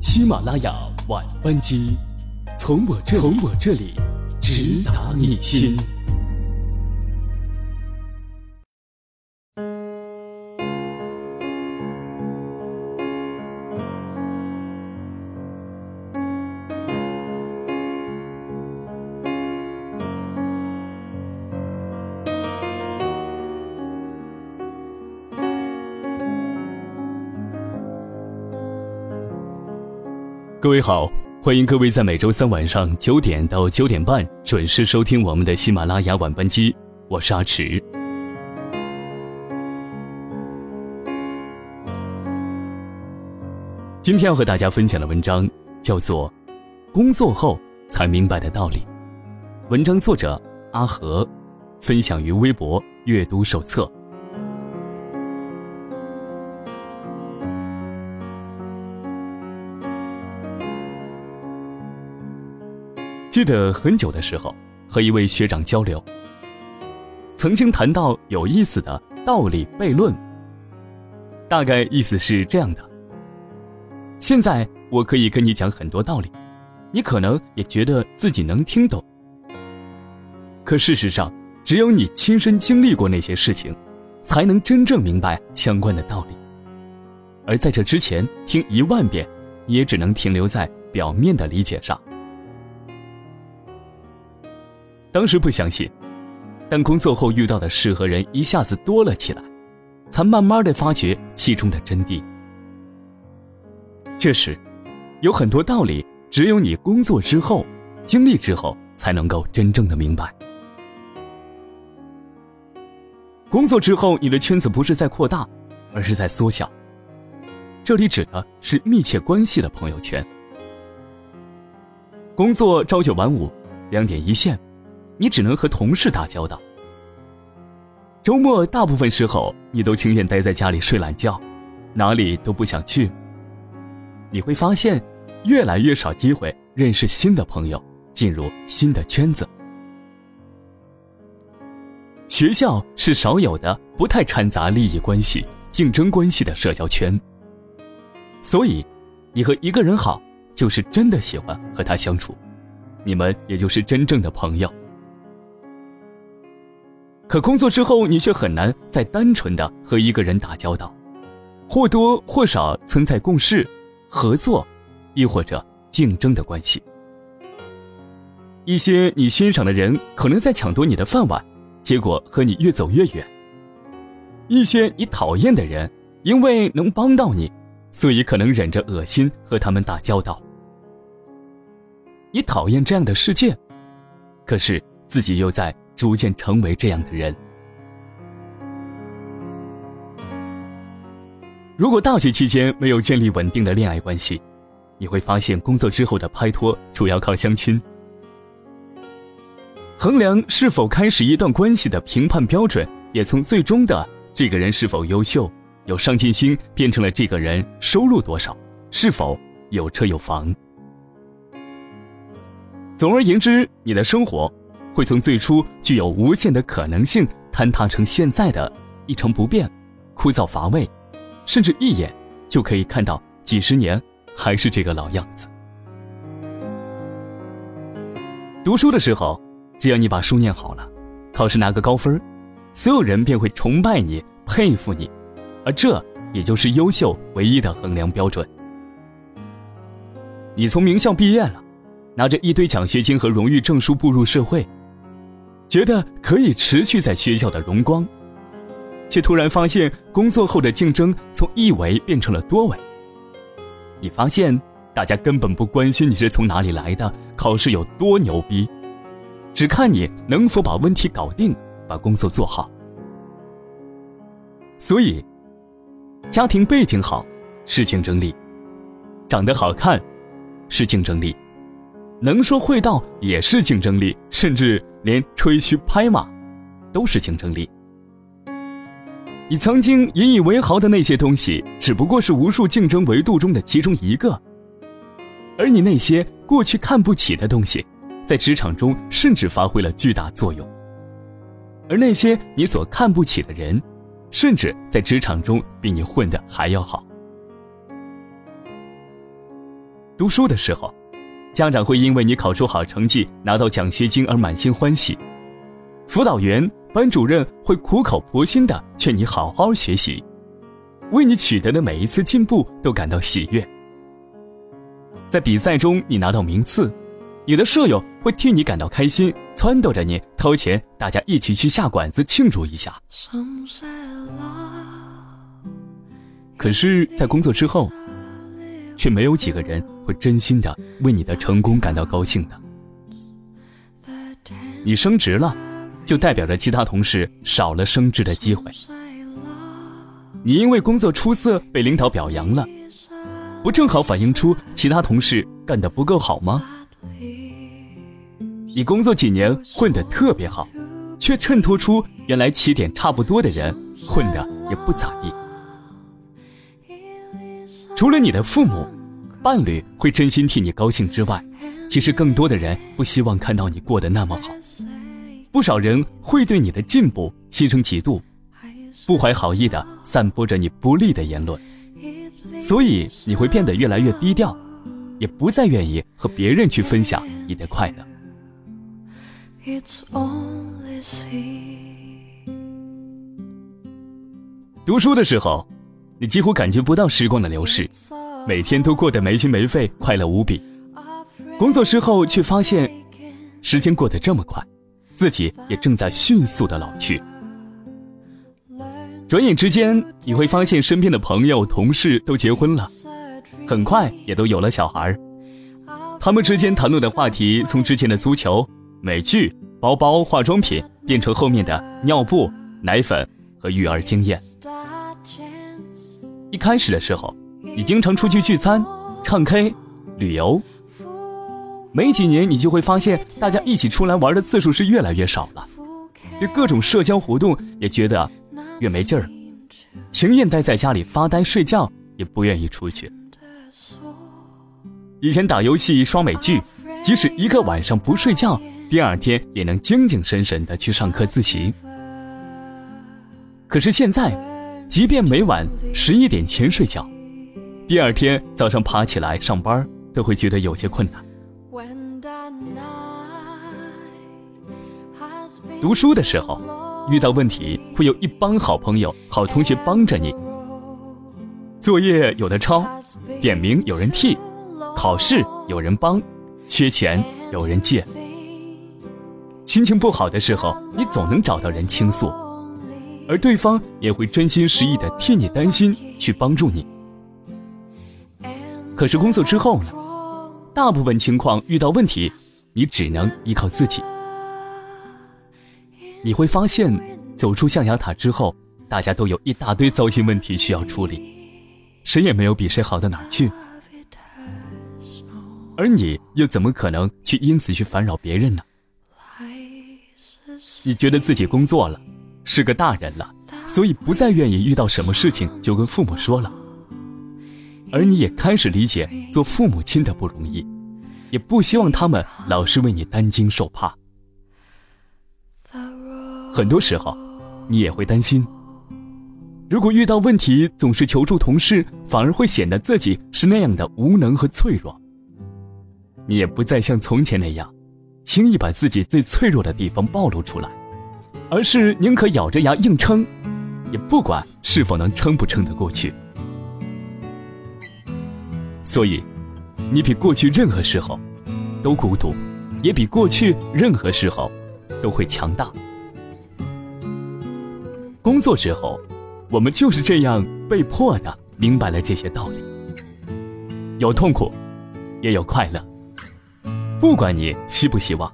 喜马拉雅晚班机，从我这从我这里直达你心。各位好，欢迎各位在每周三晚上九点到九点半准时收听我们的喜马拉雅晚班机，我是阿迟。今天要和大家分享的文章叫做《工作后才明白的道理》，文章作者阿和，分享于微博阅读手册。记得很久的时候，和一位学长交流，曾经谈到有意思的道理悖论。大概意思是这样的：现在我可以跟你讲很多道理，你可能也觉得自己能听懂。可事实上，只有你亲身经历过那些事情，才能真正明白相关的道理。而在这之前，听一万遍，也只能停留在表面的理解上。当时不相信，但工作后遇到的事和人一下子多了起来，才慢慢的发觉其中的真谛。确实，有很多道理，只有你工作之后、经历之后，才能够真正的明白。工作之后，你的圈子不是在扩大，而是在缩小。这里指的是密切关系的朋友圈。工作朝九晚五，两点一线。你只能和同事打交道。周末大部分时候，你都情愿待在家里睡懒觉，哪里都不想去。你会发现，越来越少机会认识新的朋友，进入新的圈子。学校是少有的不太掺杂利益关系、竞争关系的社交圈。所以，你和一个人好，就是真的喜欢和他相处，你们也就是真正的朋友。可工作之后，你却很难再单纯的和一个人打交道，或多或少存在共事、合作，亦或者竞争的关系。一些你欣赏的人可能在抢夺你的饭碗，结果和你越走越远。一些你讨厌的人，因为能帮到你，所以可能忍着恶心和他们打交道。你讨厌这样的世界，可是自己又在。逐渐成为这样的人。如果大学期间没有建立稳定的恋爱关系，你会发现工作之后的拍拖主要靠相亲。衡量是否开始一段关系的评判标准，也从最终的这个人是否优秀、有上进心，变成了这个人收入多少、是否有车有房。总而言之，你的生活。会从最初具有无限的可能性，坍塌成现在的一成不变、枯燥乏味，甚至一眼就可以看到几十年还是这个老样子。读书的时候，只要你把书念好了，考试拿个高分，所有人便会崇拜你、佩服你，而这也就是优秀唯一的衡量标准。你从名校毕业了，拿着一堆奖学金和荣誉证书步入社会。觉得可以持续在学校的荣光，却突然发现工作后的竞争从一维变成了多维。你发现大家根本不关心你是从哪里来的，考试有多牛逼，只看你能否把问题搞定，把工作做好。所以，家庭背景好是竞争力，长得好看是竞争力。能说会道也是竞争力，甚至连吹嘘拍马，都是竞争力。你曾经引以为豪的那些东西，只不过是无数竞争维度中的其中一个。而你那些过去看不起的东西，在职场中甚至发挥了巨大作用。而那些你所看不起的人，甚至在职场中比你混得还要好。读书的时候，家长会因为你考出好成绩拿到奖学金而满心欢喜；辅导员、班主任会苦口婆心的劝你好好学习，为你取得的每一次进步都感到喜悦。在比赛中你拿到名次，你的舍友会替你感到开心，撺掇着你掏钱，大家一起去下馆子庆祝一下。可是，在工作之后，却没有几个人会真心的为你的成功感到高兴的。你升职了，就代表着其他同事少了升职的机会。你因为工作出色被领导表扬了，不正好反映出其他同事干得不够好吗？你工作几年混得特别好，却衬托出原来起点差不多的人混得也不咋地。除了你的父母、伴侣会真心替你高兴之外，其实更多的人不希望看到你过得那么好。不少人会对你的进步心生嫉妒，不怀好意的散播着你不利的言论，所以你会变得越来越低调，也不再愿意和别人去分享你的快乐。读书的时候。你几乎感觉不到时光的流逝，每天都过得没心没肺，快乐无比。工作之后却发现，时间过得这么快，自己也正在迅速的老去。转眼之间，你会发现身边的朋友、同事都结婚了，很快也都有了小孩他们之间谈论的话题，从之前的足球、美剧、包包、化妆品，变成后面的尿布、奶粉和育儿经验。一开始的时候，你经常出去聚餐、唱 K、旅游，没几年你就会发现，大家一起出来玩的次数是越来越少了，对各种社交活动也觉得越没劲儿，情愿待在家里发呆睡觉，也不愿意出去。以前打游戏、刷美剧，即使一个晚上不睡觉，第二天也能精精神神的去上课自习。可是现在。即便每晚十一点前睡觉，第二天早上爬起来上班都会觉得有些困难。读书的时候，遇到问题会有一帮好朋友、好同学帮着你。作业有的抄，点名有人替，考试有人帮，缺钱有人借。心情不好的时候，你总能找到人倾诉。而对方也会真心实意的替你担心，去帮助你。可是工作之后呢？大部分情况遇到问题，你只能依靠自己。你会发现，走出象牙塔之后，大家都有一大堆糟心问题需要处理，谁也没有比谁好到哪儿去。而你又怎么可能去因此去烦扰别人呢？你觉得自己工作了？是个大人了，所以不再愿意遇到什么事情就跟父母说了。而你也开始理解做父母亲的不容易，也不希望他们老是为你担惊受怕。很多时候，你也会担心，如果遇到问题总是求助同事，反而会显得自己是那样的无能和脆弱。你也不再像从前那样，轻易把自己最脆弱的地方暴露出来。而是宁可咬着牙硬撑，也不管是否能撑不撑得过去。所以，你比过去任何时候都孤独，也比过去任何时候都会强大。工作之后，我们就是这样被迫的明白了这些道理。有痛苦，也有快乐。不管你希不希望，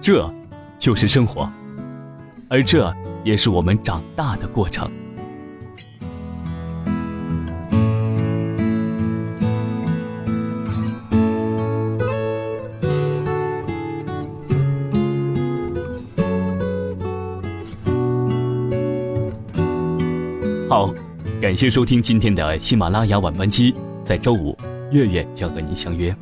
这就是生活。而这也是我们长大的过程。好，感谢收听今天的喜马拉雅晚班机，在周五，月月将和您相约。